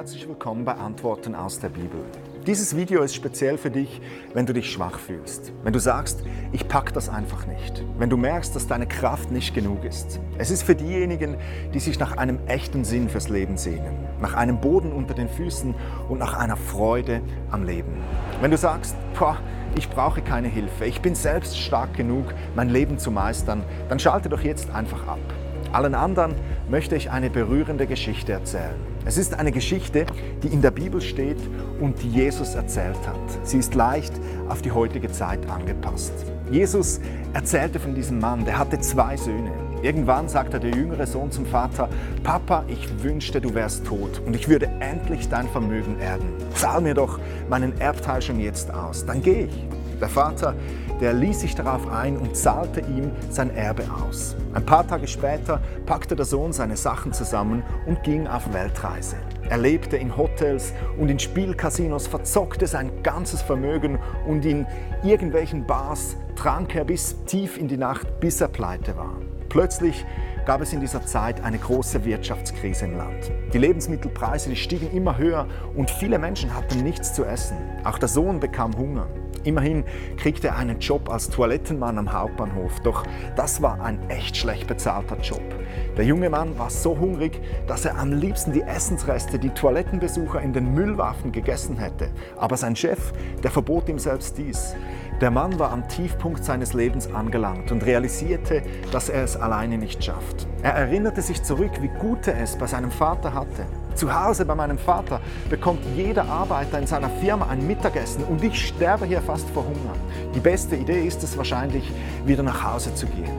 herzlich willkommen bei Antworten aus der Bibel. Dieses Video ist speziell für dich, wenn du dich schwach fühlst, wenn du sagst, ich pack das einfach nicht, wenn du merkst, dass deine Kraft nicht genug ist. Es ist für diejenigen, die sich nach einem echten Sinn fürs Leben sehnen, nach einem Boden unter den Füßen und nach einer Freude am Leben. Wenn du sagst, boah, ich brauche keine Hilfe, ich bin selbst stark genug, mein Leben zu meistern, dann schalte doch jetzt einfach ab. Allen anderen möchte ich eine berührende Geschichte erzählen. Es ist eine Geschichte, die in der Bibel steht und die Jesus erzählt hat. Sie ist leicht auf die heutige Zeit angepasst. Jesus erzählte von diesem Mann, der hatte zwei Söhne. Irgendwann sagte der jüngere Sohn zum Vater, Papa, ich wünschte, du wärst tot und ich würde endlich dein Vermögen erben. Zahl mir doch meinen Erbteil schon jetzt aus, dann gehe ich. Der Vater, der ließ sich darauf ein und zahlte ihm sein Erbe aus. Ein paar Tage später packte der Sohn seine Sachen zusammen und ging auf Weltreise. Er lebte in Hotels und in Spielcasinos, verzockte sein ganzes Vermögen und in irgendwelchen Bars trank er bis tief in die Nacht, bis er pleite war. Plötzlich gab es in dieser Zeit eine große Wirtschaftskrise im Land. Die Lebensmittelpreise die stiegen immer höher und viele Menschen hatten nichts zu essen. Auch der Sohn bekam Hunger. Immerhin kriegte er einen Job als Toilettenmann am Hauptbahnhof, doch das war ein echt schlecht bezahlter Job. Der junge Mann war so hungrig, dass er am liebsten die Essensreste, die Toilettenbesucher in den Müllwaffen gegessen hätte. Aber sein Chef, der verbot ihm selbst dies. Der Mann war am Tiefpunkt seines Lebens angelangt und realisierte, dass er es alleine nicht schafft. Er erinnerte sich zurück, wie gut er es bei seinem Vater hatte. Zu Hause bei meinem Vater bekommt jeder Arbeiter in seiner Firma ein Mittagessen und ich sterbe hier fast vor Hunger. Die beste Idee ist es wahrscheinlich, wieder nach Hause zu gehen.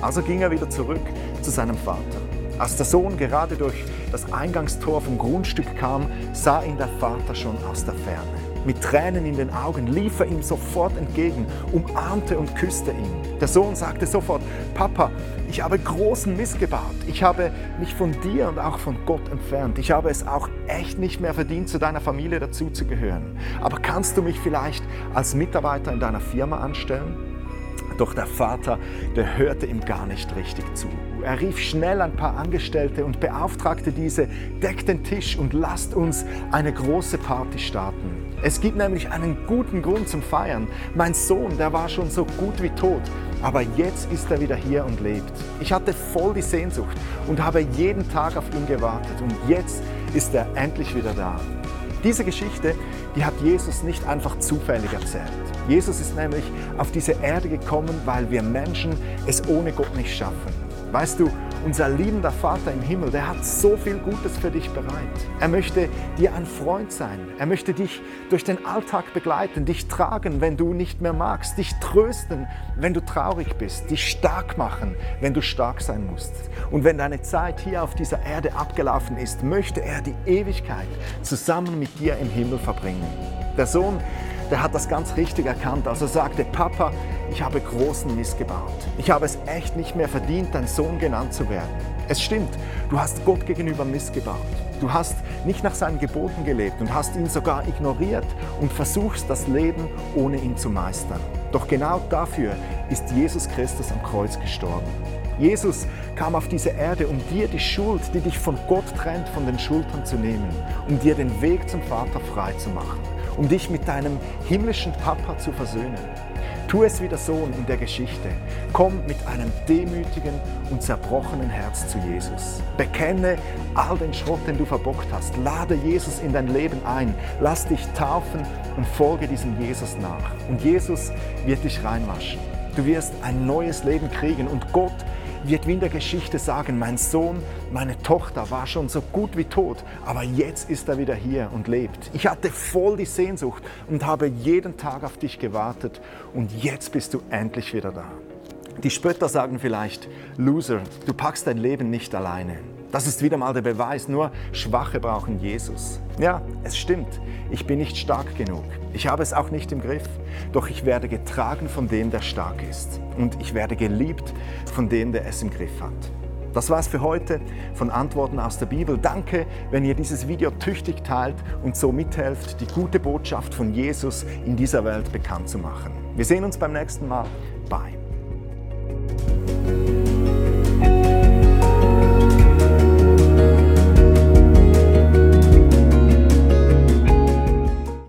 Also ging er wieder zurück zu seinem Vater. Als der Sohn gerade durch das Eingangstor vom Grundstück kam, sah ihn der Vater schon aus der Ferne. Mit Tränen in den Augen lief er ihm sofort entgegen, umarmte und küsste ihn. Der Sohn sagte sofort, Papa, ich habe großen Mist gebaut. Ich habe mich von dir und auch von Gott entfernt. Ich habe es auch echt nicht mehr verdient, zu deiner Familie dazuzugehören. Aber kannst du mich vielleicht als Mitarbeiter in deiner Firma anstellen? Doch der Vater, der hörte ihm gar nicht richtig zu. Er rief schnell ein paar Angestellte und beauftragte diese, deckt den Tisch und lasst uns eine große Party starten. Es gibt nämlich einen guten Grund zum Feiern. Mein Sohn, der war schon so gut wie tot, aber jetzt ist er wieder hier und lebt. Ich hatte voll die Sehnsucht und habe jeden Tag auf ihn gewartet und jetzt ist er endlich wieder da. Diese Geschichte, die hat Jesus nicht einfach zufällig erzählt. Jesus ist nämlich auf diese Erde gekommen, weil wir Menschen es ohne Gott nicht schaffen. Weißt du, unser liebender Vater im Himmel, der hat so viel Gutes für dich bereit. Er möchte dir ein Freund sein. Er möchte dich durch den Alltag begleiten, dich tragen, wenn du nicht mehr magst, dich trösten, wenn du traurig bist, dich stark machen, wenn du stark sein musst. Und wenn deine Zeit hier auf dieser Erde abgelaufen ist, möchte er die Ewigkeit zusammen mit dir im Himmel verbringen. Der Sohn der hat das ganz richtig erkannt. Also sagte, Papa, ich habe großen Mist gebaut. Ich habe es echt nicht mehr verdient, dein Sohn genannt zu werden. Es stimmt, du hast Gott gegenüber Mist gebaut. Du hast nicht nach seinen Geboten gelebt und hast ihn sogar ignoriert und versuchst das Leben ohne ihn zu meistern. Doch genau dafür ist Jesus Christus am Kreuz gestorben. Jesus kam auf diese Erde, um dir die Schuld, die dich von Gott trennt, von den Schultern zu nehmen, um dir den Weg zum Vater frei zu machen um dich mit deinem himmlischen Papa zu versöhnen. Tu es wie der Sohn in der Geschichte. Komm mit einem demütigen und zerbrochenen Herz zu Jesus. Bekenne all den Schrott, den du verbockt hast. Lade Jesus in dein Leben ein. Lass dich taufen und folge diesem Jesus nach. Und Jesus wird dich reinwaschen. Du wirst ein neues Leben kriegen und Gott wird wie in der Geschichte sagen, mein Sohn, meine Tochter war schon so gut wie tot, aber jetzt ist er wieder hier und lebt. Ich hatte voll die Sehnsucht und habe jeden Tag auf dich gewartet und jetzt bist du endlich wieder da. Die Spötter sagen vielleicht, Loser, du packst dein Leben nicht alleine. Das ist wieder mal der Beweis, nur Schwache brauchen Jesus. Ja, es stimmt, ich bin nicht stark genug. Ich habe es auch nicht im Griff. Doch ich werde getragen von dem, der stark ist. Und ich werde geliebt von dem, der es im Griff hat. Das war's für heute von Antworten aus der Bibel. Danke, wenn ihr dieses Video tüchtig teilt und so mithelft, die gute Botschaft von Jesus in dieser Welt bekannt zu machen. Wir sehen uns beim nächsten Mal. Bye.